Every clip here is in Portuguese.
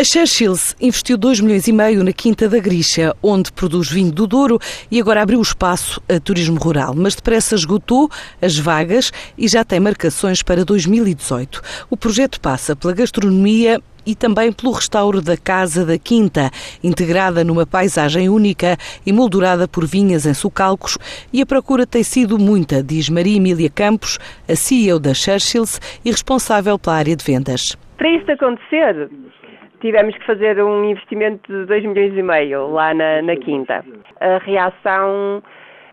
A Churchills investiu 2 milhões e meio na Quinta da Grixa, onde produz vinho do Douro e agora abriu espaço a turismo rural, mas depressa esgotou as vagas e já tem marcações para 2018. O projeto passa pela gastronomia e também pelo restauro da Casa da Quinta, integrada numa paisagem única e moldurada por vinhas em socalcos, e a procura tem sido muita, diz Maria Emília Campos, a CEO da Churchills e responsável pela área de vendas. Para isso acontecer, tivemos que fazer um investimento de 2 milhões e meio lá na, na Quinta. A reação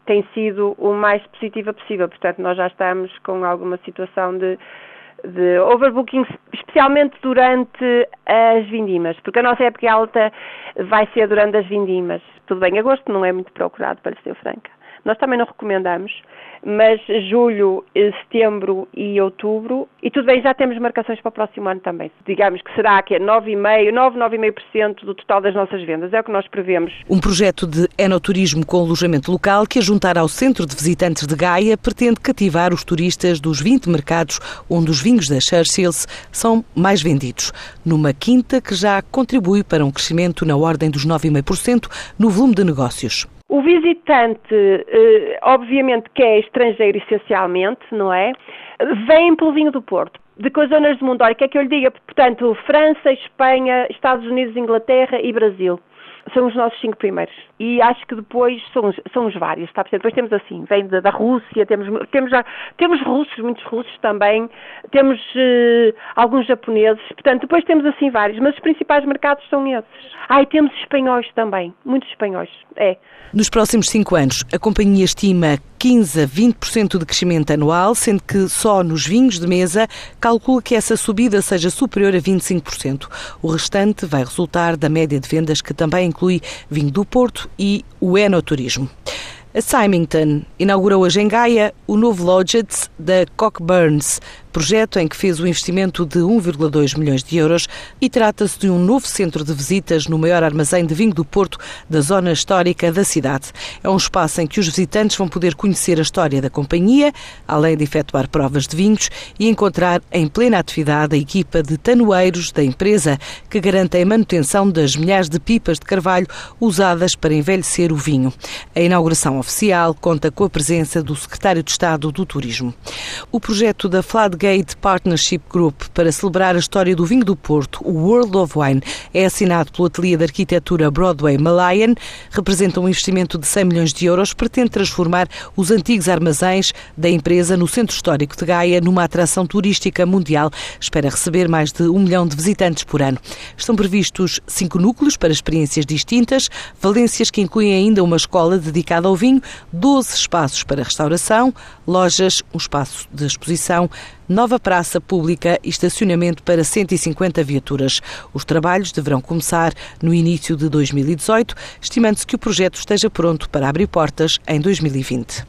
tem sido o mais positiva possível, portanto nós já estamos com alguma situação de, de overbooking, especialmente durante as vindimas, porque a nossa época alta vai ser durante as vindimas. Tudo bem, agosto não é muito procurado, para ser franca. Nós também não recomendamos, mas julho, eh, setembro e outubro, e tudo bem, já temos marcações para o próximo ano também. Digamos que será que é 9,5%, 9, 9,5% do total das nossas vendas, é o que nós prevemos. Um projeto de enoturismo com alojamento local que, a juntar ao Centro de Visitantes de Gaia, pretende cativar os turistas dos 20 mercados onde os vinhos da Churchills são mais vendidos, numa quinta que já contribui para um crescimento na ordem dos 9,5% no volume de negócios. O visitante, eh, obviamente que é estrangeiro essencialmente, não é? Vem pelo vinho do Porto. De que zonas do mundo? Olha, quer que eu lhe diga? Portanto, França, Espanha, Estados Unidos, Inglaterra e Brasil são os nossos cinco primeiros. E acho que depois são, são os vários, está? Depois temos assim, vem da, da, Rússia, temos, temos, já, temos russos, muitos russos também, temos uh, alguns japoneses, portanto, depois temos assim vários, mas os principais mercados são esses. Ah, e temos espanhóis também, muitos espanhóis, é. Nos próximos cinco anos, a companhia estima 15 a 20% de crescimento anual, sendo que só nos vinhos de mesa calcula que essa subida seja superior a 25%. O restante vai resultar da média de vendas que também inclui vinho do Porto e o enoturismo. A Symington inaugurou hoje em Gaia o novo Lodgets da Cockburns, projeto em que fez o investimento de 1,2 milhões de euros e trata-se de um novo centro de visitas no maior armazém de vinho do Porto da zona histórica da cidade. É um espaço em que os visitantes vão poder conhecer a história da companhia, além de efetuar provas de vinhos e encontrar em plena atividade a equipa de tanoeiros da empresa que garantem a manutenção das milhares de pipas de carvalho usadas para envelhecer o vinho. A inauguração oficial conta com a presença do secretário de Estado do Turismo. O projeto da Fladgate Gate Partnership Group para celebrar a história do vinho do Porto, o World of Wine, é assinado pelo Ateliê de Arquitetura Broadway Malayan, representa um investimento de 100 milhões de euros, pretende transformar os antigos armazéns da empresa no Centro Histórico de Gaia numa atração turística mundial. Espera receber mais de um milhão de visitantes por ano. Estão previstos cinco núcleos para experiências distintas, valências que incluem ainda uma escola dedicada ao vinho, 12 espaços para restauração, lojas, um espaço de exposição, nova praça pública e estacionamento para 150 viaturas. Os trabalhos deverão começar no início de 2018, estimando-se que o projeto esteja pronto para abrir portas em 2020.